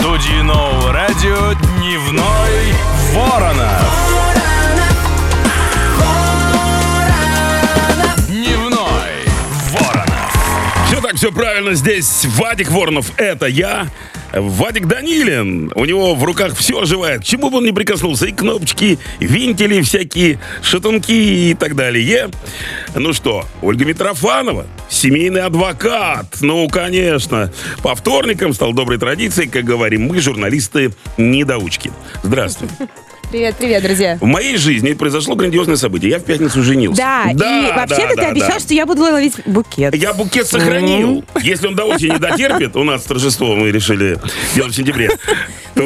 студии нового радио «Дневной Воронов». Все правильно. Здесь Вадик Воронов, это я. Вадик Данилин. У него в руках все оживает. Чему бы он ни прикоснулся. И кнопочки, винтели всякие, шатунки и так далее. Ну что, Ольга Митрофанова, семейный адвокат. Ну, конечно. По вторникам стал доброй традицией, как говорим мы, журналисты-недоучки. Здравствуй. Привет, привет, друзья. В моей жизни произошло грандиозное событие. Я в пятницу женился. Да, и вообще-то ты да, обещал, да. что я буду ловить букет. Я букет сохранил. Если он до осени дотерпит, у нас торжество мы решили делать в сентябре,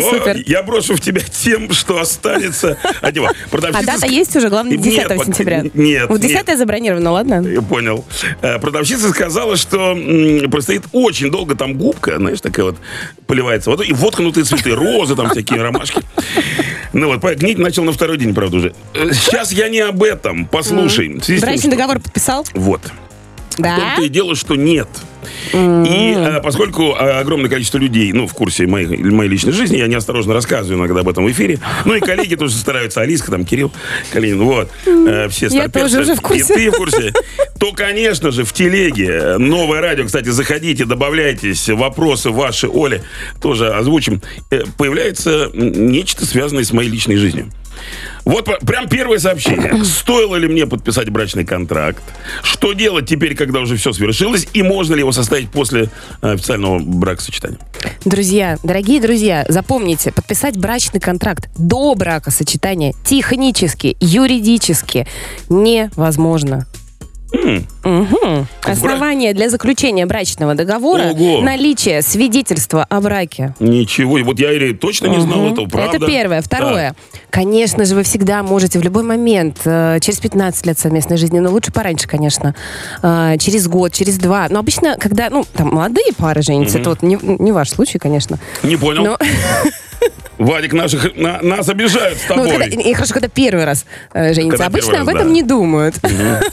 то Супер. я брошу в тебя тем, что останется от него. А дата есть уже, главное, 10 Нет, пока- сентября. Нет. Вот 10 нет. забронировано, ладно? Я понял. Э, Продавщица сказала, что простоит очень долго там губка, знаешь, такая вот поливается водой, и воткнутые цветы, розы там всякие, ромашки. Ну вот, гнить начал на второй день, правда, уже. Э, Сейчас я не об этом. Послушай. в Брачный договор подписал? Вот. В Да. том-то и дело, что нет. И э, поскольку э, огромное количество людей, ну, в курсе моей, моей личной жизни, я неосторожно рассказываю иногда об этом в эфире. Ну, и коллеги тоже стараются, Алиска, там, Кирилл, Калинин, вот. э, все Я старперцы. тоже уже в курсе. И ты в курсе. То, конечно же, в телеге, новое радио, кстати, заходите, добавляйтесь, вопросы ваши, Оле, тоже озвучим. Появляется нечто, связанное с моей личной жизнью. Вот прям первое сообщение. Стоило ли мне подписать брачный контракт? Что делать теперь, когда уже все свершилось? И можно ли его составить после э, официального бракосочетания? Друзья, дорогие друзья, запомните, подписать брачный контракт до бракосочетания технически, юридически невозможно. Мгм. Основание для заключения брачного договора Ого. наличие свидетельства о браке. Ничего. Вот я или точно не знал этого, правда? Это первое. Второе. Конечно же, вы всегда можете в любой момент, э, через 15 лет совместной жизни, но лучше пораньше, конечно, э, через год, через два. Но обычно, когда, ну, там, молодые пары женятся, это вот не, не ваш случай, конечно. Не понял. Но, Вадик, наших, на- нас обижают с ну, тобой. когда- и хорошо, когда первый раз э, женятся. Когда Обычно первый об раз, этом да. не думают.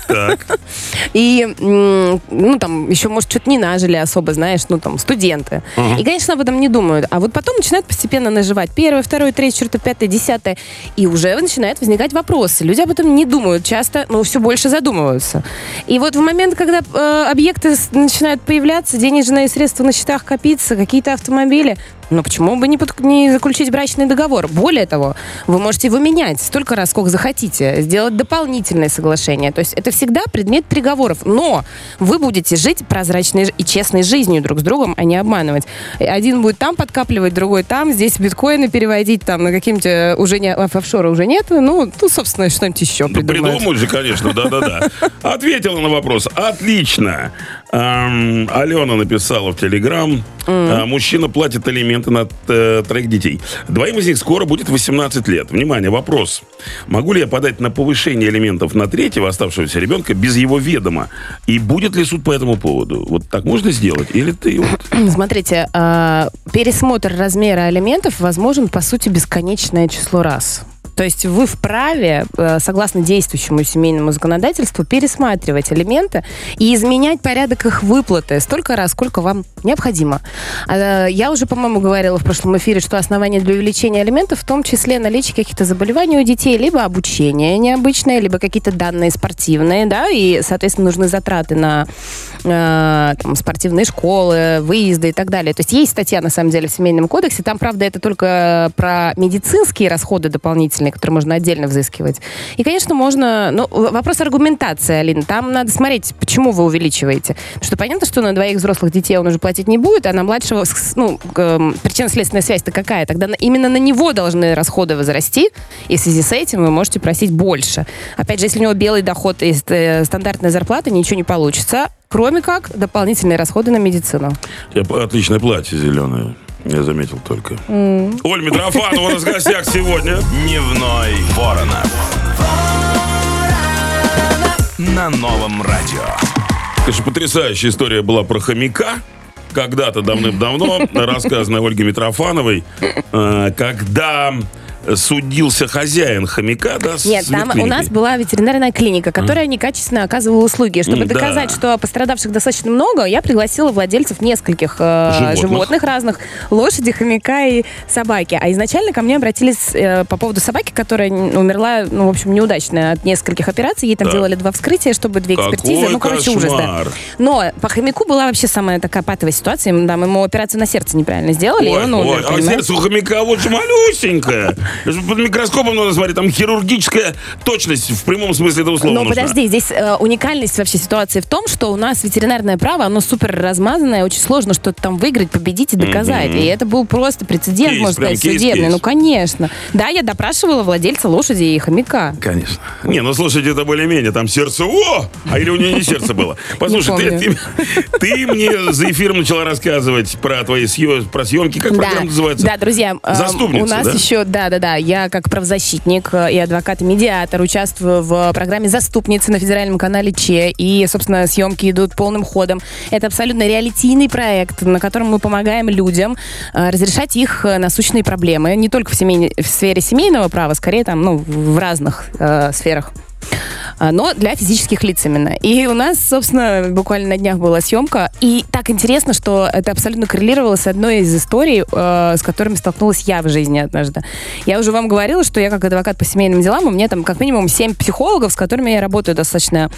Так. И, ну, там, еще, может, что-то не нажили особо, знаешь, ну, там, студенты. И, конечно, об этом не думают. А вот потом начинают постепенно наживать. Первое, второе, третье, четвертое, пятое, десятое. И уже начинают возникать вопросы. Люди об этом не думают часто, но все больше задумываются. И вот в момент, когда э, объекты начинают появляться, денежные средства на счетах копиться, какие-то автомобили, ну, почему бы не, под- не заключить брачный договор? Более того, вы можете его менять столько раз, сколько захотите, сделать дополнительное соглашение. То есть это всегда предмет переговоров. Но вы будете жить прозрачной и честной жизнью друг с другом, а не обманывать. Один будет там подкапливать, другой там, здесь биткоины переводить, там на какие-нибудь э, уже не, офшора уже нет. Ну, ну собственно, что-нибудь еще Да придумают. придумают же, конечно, да-да-да. Ответила на вопрос. Отлично. Эм, Алена написала в Телеграм. э, Мужчина платит алименты на э, троих детей. Двоим из них скоро будет 18 лет. Внимание, вопрос. Могу ли я подать на повышение алиментов на третьего оставшегося ребенка без его ведома? И будет ли суд по этому поводу? Вот так можно сделать? Или ты вот... Смотрите, э, пересмотр размера алиментов возможен, по сути, бесконечное число раз. То есть вы вправе, э, согласно действующему семейному законодательству, пересматривать алименты и изменять порядок их выплаты столько раз, сколько вам необходимо. А, Я уже, по-моему, говорила в прошлом эфире, что основание для увеличения алиментов в том числе наличие каких-то заболеваний у детей, либо обучение необычное, либо какие-то данные спортивные, да, и, соответственно, нужны затраты на э, там, спортивные школы, выезды и так далее. То есть есть статья, на самом деле, в Семейном кодексе. Там, правда, это только про медицинские расходы дополнительные, которые можно отдельно взыскивать. И, конечно, можно... Ну, вопрос аргументации, Алина. Там надо смотреть, почему вы увеличиваете. Потому что понятно, что на двоих взрослых детей он уже платить не будет, а на младшего, ну, эм, причинно-следственная связь-то какая? Тогда именно на него должны расходы возрасти, и в связи с этим вы можете просить больше. Опять же, если у него белый доход и э, стандартная зарплата, ничего не получится, кроме как дополнительные расходы на медицину. У отличное платье зеленое. Я заметил только. Оль Митрофанова у нас в гостях сегодня. Дневной Воронов. На новом радио. Конечно, потрясающая история была про хомяка. Когда-то давным-давно, рассказанная Ольгой Митрофановой, э, когда судился хозяин хомяка, да, Нет, там у нас была ветеринарная клиника, которая некачественно оказывала услуги. Чтобы да. доказать, что пострадавших достаточно много, я пригласила владельцев нескольких э, Животных. животных. разных. Лошади, хомяка и собаки. А изначально ко мне обратились э, по поводу собаки, которая умерла, ну, в общем, неудачно от нескольких операций. Ей там Так. делали два вскрытия, чтобы две Какой экспертизы. Ну, короче, ужас, да. кошмар. Но по хомяку была вообще самая такая патовая ситуация. Там ему операцию на сердце неправильно сделали, и Ой, он ой, умер, а понимаешь? сердце у хомяка вот же малюсенькое. Под микроскопом надо смотреть, там хирургическая точность в прямом смысле этого слова Но нужна. подожди, здесь э, уникальность вообще ситуации в том, что у нас ветеринарное право, оно супер размазанное, очень сложно что-то там выиграть, победить и доказать. И это был просто прецедент, Кейс, можно сказать, кейс, судебный. кейс. Ну, конечно. Да, я допрашивала владельца лошади и хомяка. Конечно. Не, ну слушайте, это более-менее. Там сердце, о! А или у нее не сердце было? Послушай, ты, ты- ты мне за эфиром начала рассказывать про твои съё- про съемки. Как программа называется? Да, друзья, э, Заступница, у нас да? еще, да, да, да, я как правозащитник э, и адвокат и медиатор участвую в программе «Заступницы» на федеральном канале ЧЕ, и, собственно, съемки идут полным ходом. Это абсолютно реалитийный проект, на котором мы помогаем людям э, разрешать их э, насущные проблемы, не только в, семейной- в сфере семейного права, скорее там, ну, в разных э, сферах но для физических лиц именно. И у нас, собственно, буквально на днях была съемка, и так интересно, что это абсолютно коррелировало с одной из историй, э, с которыми столкнулась я в жизни однажды. Я уже вам говорила, что я как адвокат по семейным делам, у меня там как минимум семь психологов, с которыми я работаю достаточно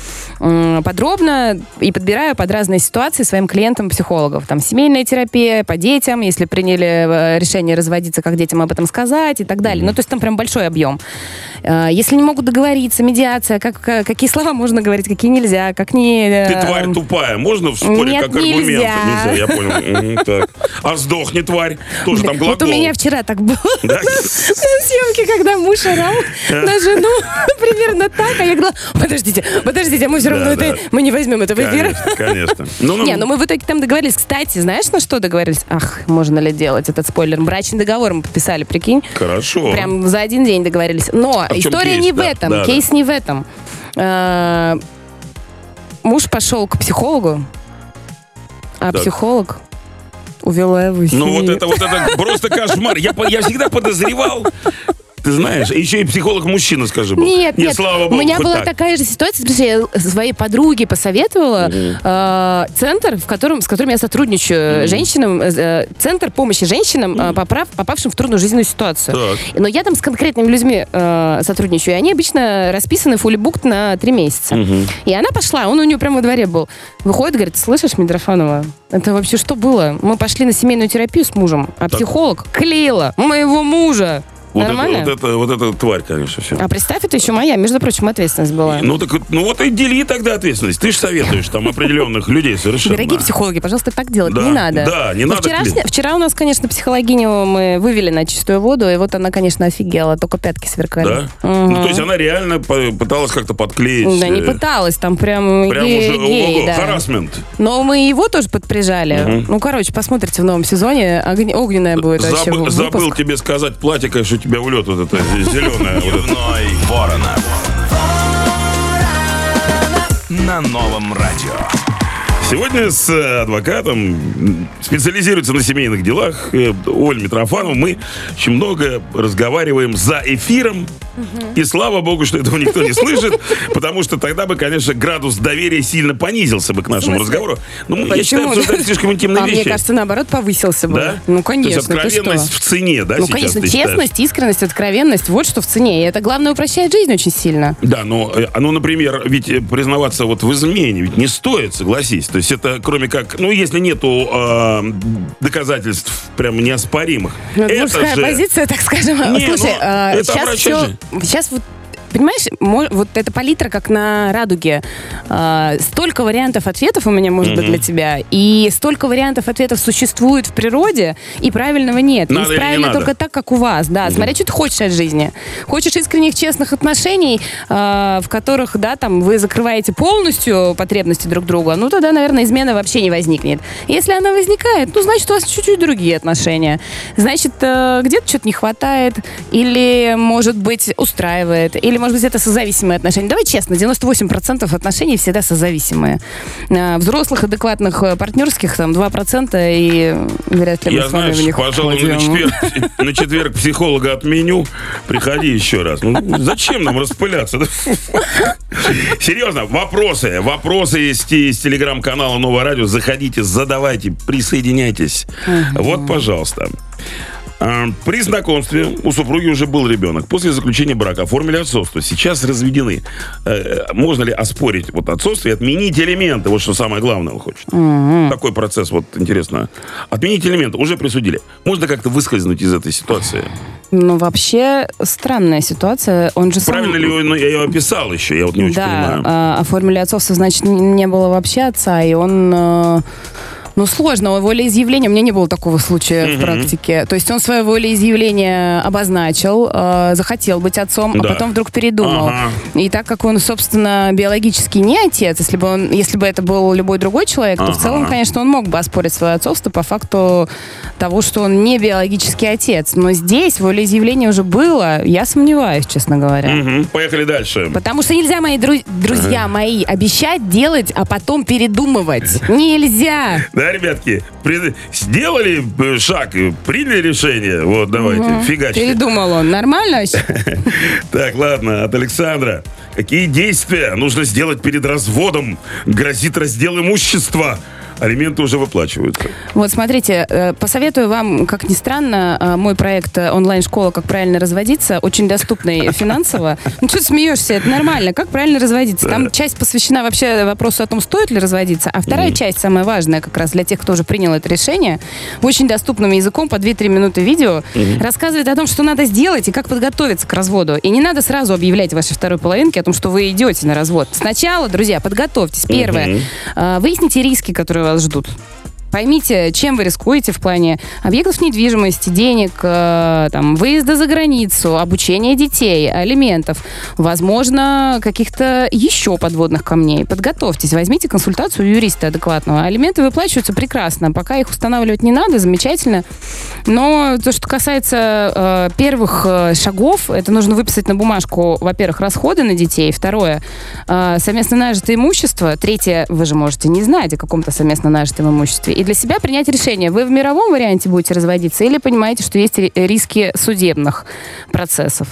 подробно и подбираю под разные ситуации своим клиентам психологов. Там семейная терапия по детям, если приняли э, решение разводиться, как детям об этом сказать и так далее. Ну, то есть там прям большой объем. Э, Если не могут договориться, медиация, как- какие слова можно говорить, какие нельзя, как не... э, Ты тварь тупая. Можно в споре Нет, как аргумент? нельзя. Нельзя, я понял. Так. А сдохни, тварь. Тоже там глагол. Вот у меня вчера так было Да? на съемке, когда муж орал на жену примерно так, а я говорила, подождите, подождите, мы все равно это, мы не возьмем это в эфир. Конечно. Ну, ну, Не, ну мы в итоге там договорились. Кстати, знаешь, на что договорились? Ах, можно ли делать этот спойлер? Брачный договор мы подписали, прикинь. Хорошо. Прям за один день договорились. Но чем история не в этом. кейс не в этом. А, Муж пошел к психологу, а Так. психолог увела его из Ну вот это вот это просто кошмар. Я, я всегда подозревал. Ты знаешь, еще и психолог мужчина, скажи бог. Нет, не, нет. слава богу, У меня была так. такая же ситуация, потому что я своей подруге посоветовала э, центр, в котором, с которым я сотрудничаю, женщинам, э, центр помощи женщинам, э, поправ- попавшим в трудную жизненную ситуацию. Так. Но я там с конкретными людьми э, сотрудничаю, и они обычно расписаны booked на три месяца. И она пошла, он у нее прямо во дворе был. Выходит, говорит, слышишь, Митрофанова, это вообще что было? Мы пошли на семейную терапию с мужем, а психолог клеила моего мужа. Вот это, Нормально? вот, это, вот это тварь, конечно, все. А представь, это еще моя, между прочим, ответственность была. Ну так, ну вот и дели тогда ответственность. Ты же советуешь там определенных людей совершенно. Дорогие психологи, пожалуйста, так делать Да, не надо. да, не Но надо Вчера, вчера у нас, конечно, психологиню мы вывели на чистую воду, и вот она, конечно, офигела, только пятки сверкали. Да? Мгм. Ну, то есть она реально пыталась как-то подклеить. Да, не э, пыталась, там прям, Прям ге- уже гей, ого, да. харасмент. Но мы его тоже подприжали. Ну, короче, посмотрите в новом сезоне. Огн- Огненная будет вообще Забыл, выпуск. забыл тебе сказать, платье, конечно, тебя в лед вот это зеленое. Дневной Воронов. На новом радио. Сегодня с э, адвокатом, специализируется на семейных делах, э, Оль Митрофанов, мы очень много разговариваем за эфиром. И слава богу, что этого никто не слышит, потому что тогда бы, конечно, градус доверия сильно понизился бы к нашему разговору. Ну, мы, я считаю, обсуждать слишком интимные А вещи. мне кажется, наоборот, повысился бы. да? Ну, То конечно, есть ты что? откровенность в цене, да, Ну, сейчас конечно, честность, искренность, откровенность, вот что в цене. И это, главное, упрощает жизнь очень сильно. Да, но, э, ну, например, ведь э, признаваться вот в измене ведь не стоит, согласись. То есть это кроме как, ну, если нету э, доказательств прям неоспоримых. Ну, это мужская же... позиция, так скажем. Не, Слушай, ну, а, сейчас обращать все... Сейчас вот Понимаешь, вот эта палитра как на радуге. А, столько вариантов ответов у меня может быть для тебя, и столько вариантов ответов существует в природе, и правильного нет. Надо Есть не правильно надо? только так, как у вас, да. Смотря, что ты хочешь от жизни. Хочешь искренних, честных отношений, а, в которых, да, там, вы закрываете полностью потребности друг друга, ну, тогда, наверное, измена вообще не возникнет. Если она возникает, ну, значит, у вас чуть-чуть другие отношения. Значит, э, где-то что-то не хватает, или, может быть, устраивает, или, может быть, это созависимые отношения. Давай честно, 98% отношений всегда созависимые. А, Взрослых, адекватных, э, партнерских там 2% и вряд ли мы Я, с вами в знаешь, них пожалуй, на четверг, на четверг психолога отменю. Приходи еще раз. Ну, зачем нам распыляться? Серьезно, вопросы. Вопросы есть из телеграм-канала Новое радио. Заходите, задавайте, присоединяйтесь. Вот, пожалуйста. А, При знакомстве у супруги уже был ребенок. После заключения брака оформили отцовство. Сейчас разведены. Э, Можно ли оспорить вот отцовство и отменить элементы? Вот что самое главное он хочет. Такой процесс, вот интересно. Отменить элементы уже присудили. Можно как-то выскользнуть из этой ситуации? Ну, вообще, странная ситуация. Он же сам... Правильно ли он- ну, я ее описал еще? Я вот не очень да, понимаю. а, оформили отцовство, значит, не было вообще отца, и он... Ну, сложно. Волеизъявление, у меня не было такого случая в практике. То есть он свое волеизъявление обозначил, э, захотел быть отцом, Да. а потом вдруг передумал. Ага. И так как он, собственно, биологически не отец, если бы, он, если бы это был любой другой человек, то в Ага. целом, конечно, он мог бы оспорить свое отцовство по факту того, что он не биологический отец. Но здесь волеизъявление уже было, я сомневаюсь, честно говоря. Мгм. Поехали дальше. Потому что нельзя, мои дру- друзья мои, обещать делать, а потом передумывать. Нельзя. Да, ребятки, при- сделали э, шаг, э, приняли решение. Вот, давайте, фигачьте. Передумал он. Нормально? Так, ладно, от Александра. Какие действия нужно сделать перед разводом? Грозит раздел имущества. Алименты уже выплачиваются. Вот, смотрите, э, посоветую вам, как ни странно, э, мой проект онлайн-школа «Как правильно разводиться», очень доступный финансово. Ну, что смеешься? Это нормально. Как правильно разводиться? Там часть посвящена вообще вопросу о том, стоит ли разводиться, а вторая часть, самая важная как раз для тех, кто уже принял это решение, очень доступным языком по 2-3 минуты видео, рассказывает о том, что надо сделать и как подготовиться к разводу. И не надо сразу объявлять вашей второй половинке о том, что вы идете на развод. Сначала, друзья, подготовьтесь. Первое. э, Выясните риски, которые вас ждут. Поймите, чем вы рискуете в плане объектов недвижимости, денег, э, там, выезда за границу, обучения детей, алиментов, возможно, каких-то еще подводных камней. Подготовьтесь, возьмите консультацию юриста адекватного. Алименты выплачиваются прекрасно. Пока их устанавливать не надо, замечательно. Но то, что касается э, первых э, шагов, это нужно выписать на бумажку, во-первых, расходы на детей, второе, э, совместно нажитое имущество, третье, вы же можете не знать о каком-то совместно нажитом имуществе, и для себя принять решение, вы в мировом варианте будете разводиться или понимаете, что есть ри- риски судебных процессов.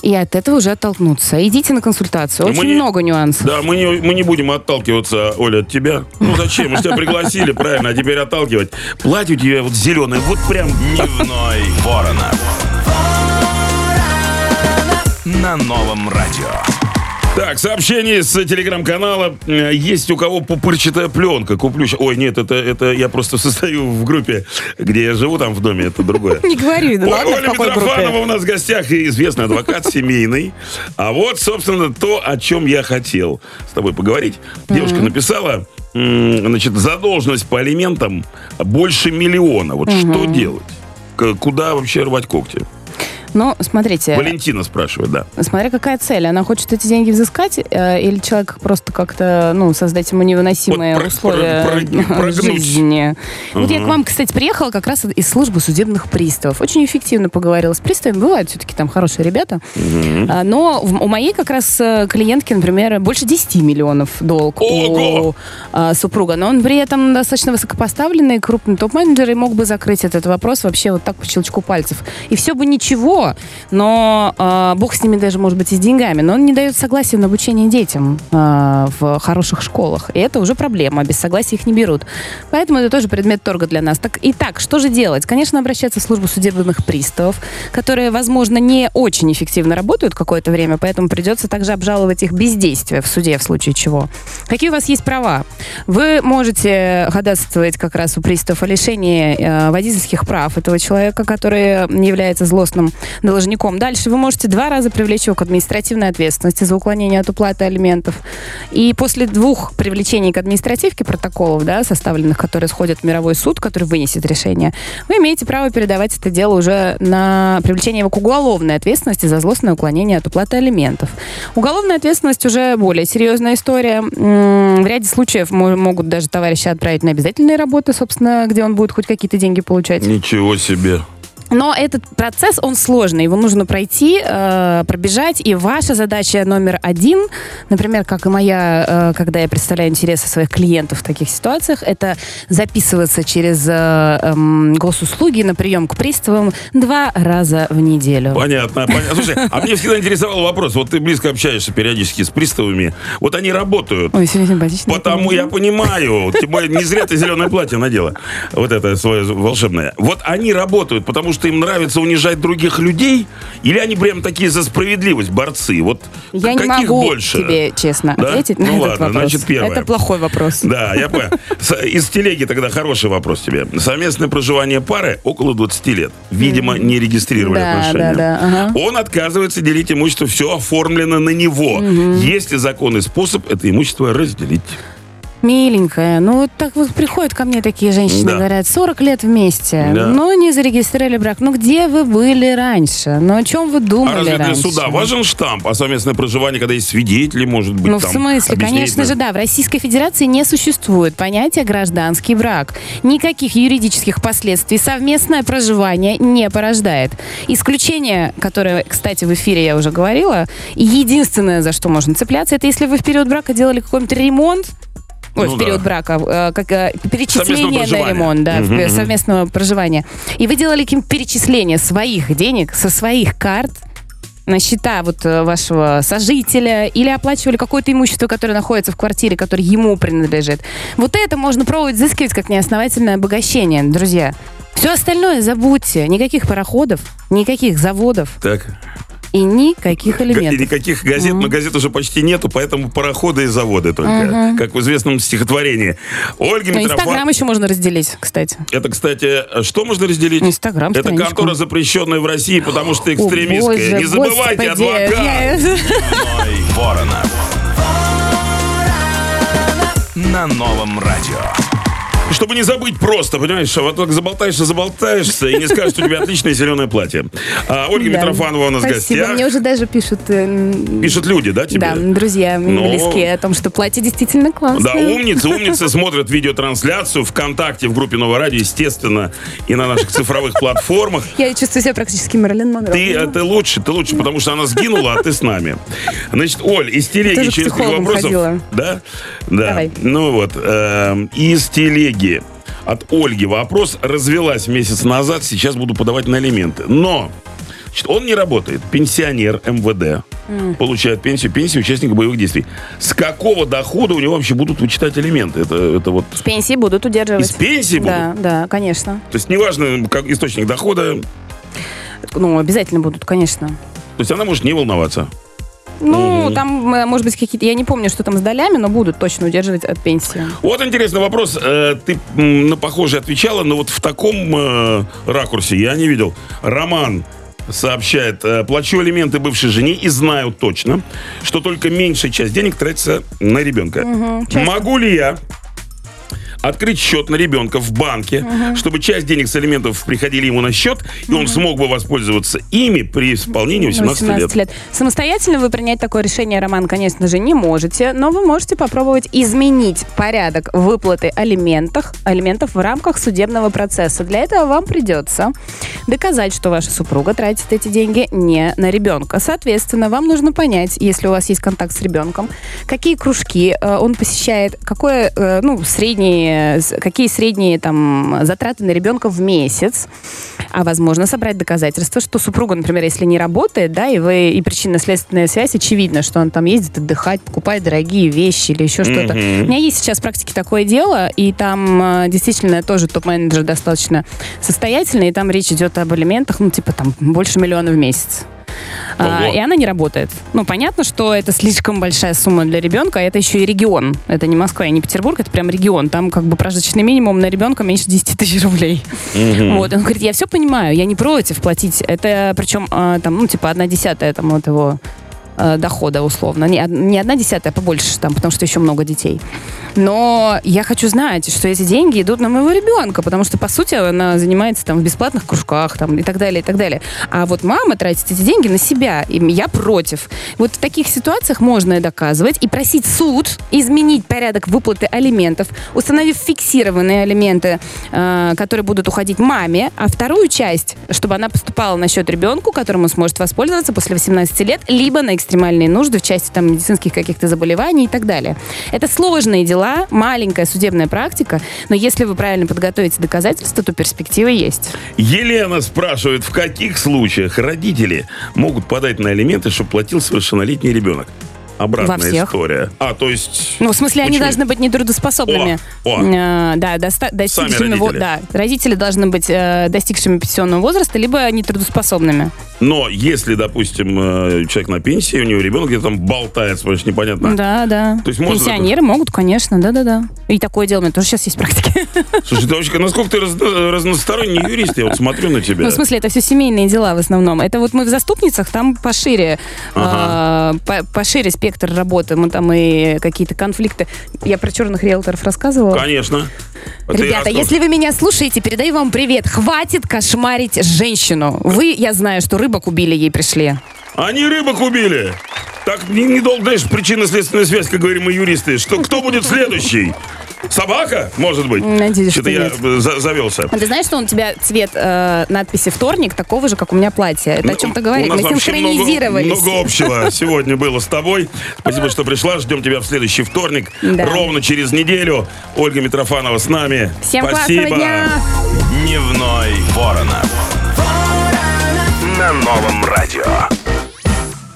И от этого уже оттолкнуться. Идите на консультацию. Очень не- много нюансов. Да, мы не, мы не будем отталкиваться, Оля, от тебя. Ну зачем? Мы тебя пригласили, правильно, а теперь отталкивать. Платье у тебя вот зеленое, вот прям... Дневной Воронов. На новом радио. Так, сообщение с телеграм-канала. Э, Есть у кого пупырчатая пленка. Куплю. Ой, нет, это, это я просто состою в группе, где я живу, там в доме, это другое. Не говори, да ладно, Оля Митрофанова у нас в гостях, и известный адвокат семейный. А вот, собственно, то, о чем я хотел с тобой поговорить. Девушка написала, значит, задолженность по алиментам больше миллиона. Вот что делать? Куда вообще рвать когти? Ну, смотрите. Валентина спрашивает, да. Смотря какая цель. Она хочет эти деньги взыскать э, или человек просто как-то, ну, создать ему невыносимые Вот про- условия про- про- прогнуть. жизни. Вот я к вам, кстати, приехала как раз из службы судебных приставов. Очень эффективно поговорила с приставами. Бывают все-таки там хорошие ребята. А, Но в- у моей как раз э, клиентки, например, больше 10 миллионов долг Ого! у а, супруга. Но он при этом достаточно высокопоставленный, крупный топ-менеджер и мог бы закрыть этот вопрос вообще вот так по щелчку пальцев. И все бы ничего, но а, бог с ними даже, может быть, и с деньгами. Но он не дает согласия на обучение детям а, в хороших школах. И это уже проблема. Без согласия их не берут. Поэтому это тоже предмет торга для нас. Так, итак, что же делать? Конечно, обращаться в службу судебных приставов, которые, возможно, не очень эффективно работают какое-то время, поэтому придется также обжаловать их бездействие в суде, в случае чего. Какие у вас есть права? Вы можете ходатайствовать как раз у приставов о лишении э, водительских прав этого человека, который является злостным должником. Дальше вы можете два раза привлечь его к административной ответственности за уклонение от уплаты алиментов. И после двух привлечений к административке протоколов, да, составленных, которые сходят в мировой суд, который вынесет решение, вы имеете право передавать это дело уже на привлечение его к уголовной ответственности за злостное уклонение от уплаты алиментов. Уголовная ответственность уже более серьезная история. В ряде случаев мо- могут даже товарища отправить на обязательные работы, собственно, где он будет хоть какие-то деньги получать. Ничего себе. Но этот процесс, он сложный, его нужно пройти, э, пробежать, и ваша задача номер один, например, как и моя, э, когда я представляю интересы своих клиентов в таких ситуациях, это записываться через э, эм, госуслуги на прием к приставам два раза в неделю. Понятно, понятно. Слушай, а мне всегда интересовал вопрос. Вот ты близко общаешься периодически с приставами. Вот они работают. Ой, сегодня симпатично. Потому я понимаю, не зря ты зеленое платье надела. Вот это свое волшебное. Вот они работают, потому что им нравится унижать других людей, или они прям такие за справедливость, борцы? Вот Я не каких могу больше? тебе честно Да? ответить на Ну этот ладно, вопрос. значит, первое. Это плохой вопрос. Да, я понял. Из телеги тогда хороший вопрос тебе. Совместное проживание пары около 20 лет. Видимо, не регистрировали Да, отношения. да, да, ага. Он отказывается делить имущество, все оформлено на него. Есть ли законный способ это имущество разделить? Миленькая, ну вот так вот приходят ко мне такие женщины, Да. говорят, 40 лет вместе, Да. но не зарегистрировали брак. Ну где вы были раньше? Ну о чем вы думали А разве для раньше? суда важен штамп, а совместное проживание, когда есть свидетели, может быть, Ну, в там, смысле, конечно же, да. В Российской Федерации не существует понятия гражданский брак. Никаких юридических последствий совместное проживание не порождает. Исключение, которое, кстати, в эфире я уже говорила, единственное, за что можно цепляться, это если вы в период брака делали какой-нибудь ремонт, Ой, Ну в период да. брака, э, как э, перечисление на ремонт, да, мгм. совместного проживания. И вы делали какие-то перечисления своих денег со своих карт на счета вот э, вашего сожителя или оплачивали какое-то имущество, которое находится в квартире, которое ему принадлежит. Вот это можно пробовать взыскивать как неосновательное обогащение, друзья. Все остальное забудьте. Никаких пароходов, никаких заводов Так. И никаких элементов. Никаких газет, но газет уже почти нету, поэтому пароходы и заводы только, как в известном стихотворении. Ольга Ну, Митрофан... Инстаграм еще можно разделить, кстати. Это, кстати, что можно разделить? Инстаграм, Это страничку. контора, запрещенная в России, потому что О, экстремистская. боже, Не забывайте, господи, адвокат. Воронов. На новом радио. Чтобы не забыть просто, понимаешь, вот так заболтаешься, заболтаешься, и не скажешь, что у тебя отличное зеленое платье. А, Ольга Да. Митрофанова у нас в Спасибо. гостях. Мне уже даже пишут, э, Пишут люди, да, тебе? да, друзья мои Ну. близкие, о том, что платье действительно классное. Да, умницы, умницы смотрят видеотрансляцию ВКонтакте, в группе Новое Радио, естественно, и на наших цифровых платформах. Я чувствую себя практически Мэрилин Монро. Ты, э, ты лучше, ты лучше, потому что она сгинула, а ты с нами. Значит, Оль, из телеги через вопросов. ходила. Да? Да. Давай. Ну вот, эм, из телеги от Ольги вопрос развелась месяц назад, сейчас буду подавать на алименты. Но значит, он не работает, пенсионер МВД, получает пенсию, пенсию участника боевых действий. С какого дохода у него вообще будут вычитать алименты? Это, это вот С пенсии будут удерживать. из пенсии будут? Да, да, конечно. То есть неважно, как источник дохода, Ну, обязательно будут, конечно. то есть она может не волноваться. Ну, Мгм. там, э, может быть, какие-то... Я не помню, что там с долями, но будут точно удерживать от пенсии. Вот интересный вопрос. Э, Ты на похожий отвечала, но вот в таком э, ракурсе я не видел. Роман сообщает, плачу алименты бывшей жене и знаю точно, что только меньшая часть денег тратится на ребенка. Могу ли я открыть счет на ребенка в банке, чтобы часть денег с алиментов приходили ему на счет, и он смог бы воспользоваться ими при исполнении 18, лет. Самостоятельно вы принять такое решение, Роман, конечно же, не можете, но вы можете попробовать изменить порядок выплаты алиментов, алиментов в рамках судебного процесса. Для этого вам придется доказать, что ваша супруга тратит эти деньги не на ребенка. Соответственно, вам нужно понять, если у вас есть контакт с ребенком, какие кружки э, он посещает, какое, э, ну, средние, какие средние там затраты на ребенка в месяц, а возможно собрать доказательства, что супруга, например, если не работает, да, и вы и причинно-следственная связь очевидно, что он там ездит отдыхать, покупает дорогие вещи или еще что-то. У меня есть сейчас в практике такое дело, и там э, действительно тоже топ-менеджер достаточно состоятельный, и там речь идет об алиментах, ну, типа там больше миллиона в месяц. А, и она не работает. Ну, понятно, что это слишком большая сумма для ребенка, а это еще и регион. Это не Москва и не Петербург, это прям регион. Там как бы прожиточный минимум на ребенка меньше 10 тысяч рублей. Вот. Он говорит, я все понимаю, я не против платить. Это причем а, там, ну, типа, одна десятая там вот его э, дохода условно. Не, не одна десятая, а побольше там, потому что еще много детей. Но я хочу знать, что эти деньги идут на моего ребенка, потому что, по сути, она занимается там в бесплатных кружках там, и так далее, и так далее. А вот мама тратит эти деньги на себя, и я против. Вот в таких ситуациях можно доказывать и просить суд изменить порядок выплаты алиментов, установив фиксированные алименты, э, которые будут уходить маме, а вторую часть, чтобы она поступала на счет ребенку, которому сможет воспользоваться после 18 лет, либо на экстремальные нужды в части там медицинских каких-то заболеваний и так далее. Это сложные дела, маленькая судебная практика, но если вы правильно подготовите доказательства, то перспективы есть. Елена спрашивает, в каких случаях родители могут подать на алименты, чтобы платил совершеннолетний ребенок? Обратная Во всех. история. А, то есть... Ну, в смысле, они должны быть нетрудоспособными. О, о. Э, да, доста- достигшими во- родители. да, родители должны быть э, достигшими пенсионного возраста, либо нетрудоспособными. Но если, допустим, э, человек на пенсии, у него ребенок где-то там болтается, потому что непонятно. Да, да. То есть можно Пенсионеры могут, конечно, да-да-да. И такое дело, у меня тоже сейчас есть практики. Слушай, ты вообще, насколько ты разно- разносторонний юрист, я вот смотрю на тебя. Ну, в смысле, это все семейные дела в основном. Это вот мы в заступницах, там пошире, Ага. э, по- пошире спектр работы. Мы там и какие-то конфликты. Я про черных риэлторов рассказывала. Конечно. А Ребята, а если вы меня слушаете, передаю вам привет. Хватит кошмарить женщину. Вы, я знаю, что рыбок убили, ей пришли. Они рыбок убили. Так не- недолго, знаешь, причинно-следственная связь, как говорим мы юристы. Что, кто будет следующий? Собака, может быть? Надеюсь, Что-то что я за- завелся. А ты знаешь, что у тебя цвет э, надписи «Вторник» такого же, как у меня платье? Это о чем-то говорит. Ну, У нас Мы вообще много, синхронизировались. много общего сегодня было с тобой. Спасибо, что пришла. Ждем тебя в следующий вторник. Да. Ровно через неделю. Ольга Митрофанова с нами. Всем Спасибо. классного дня! Дневной Воронов. На новом радио.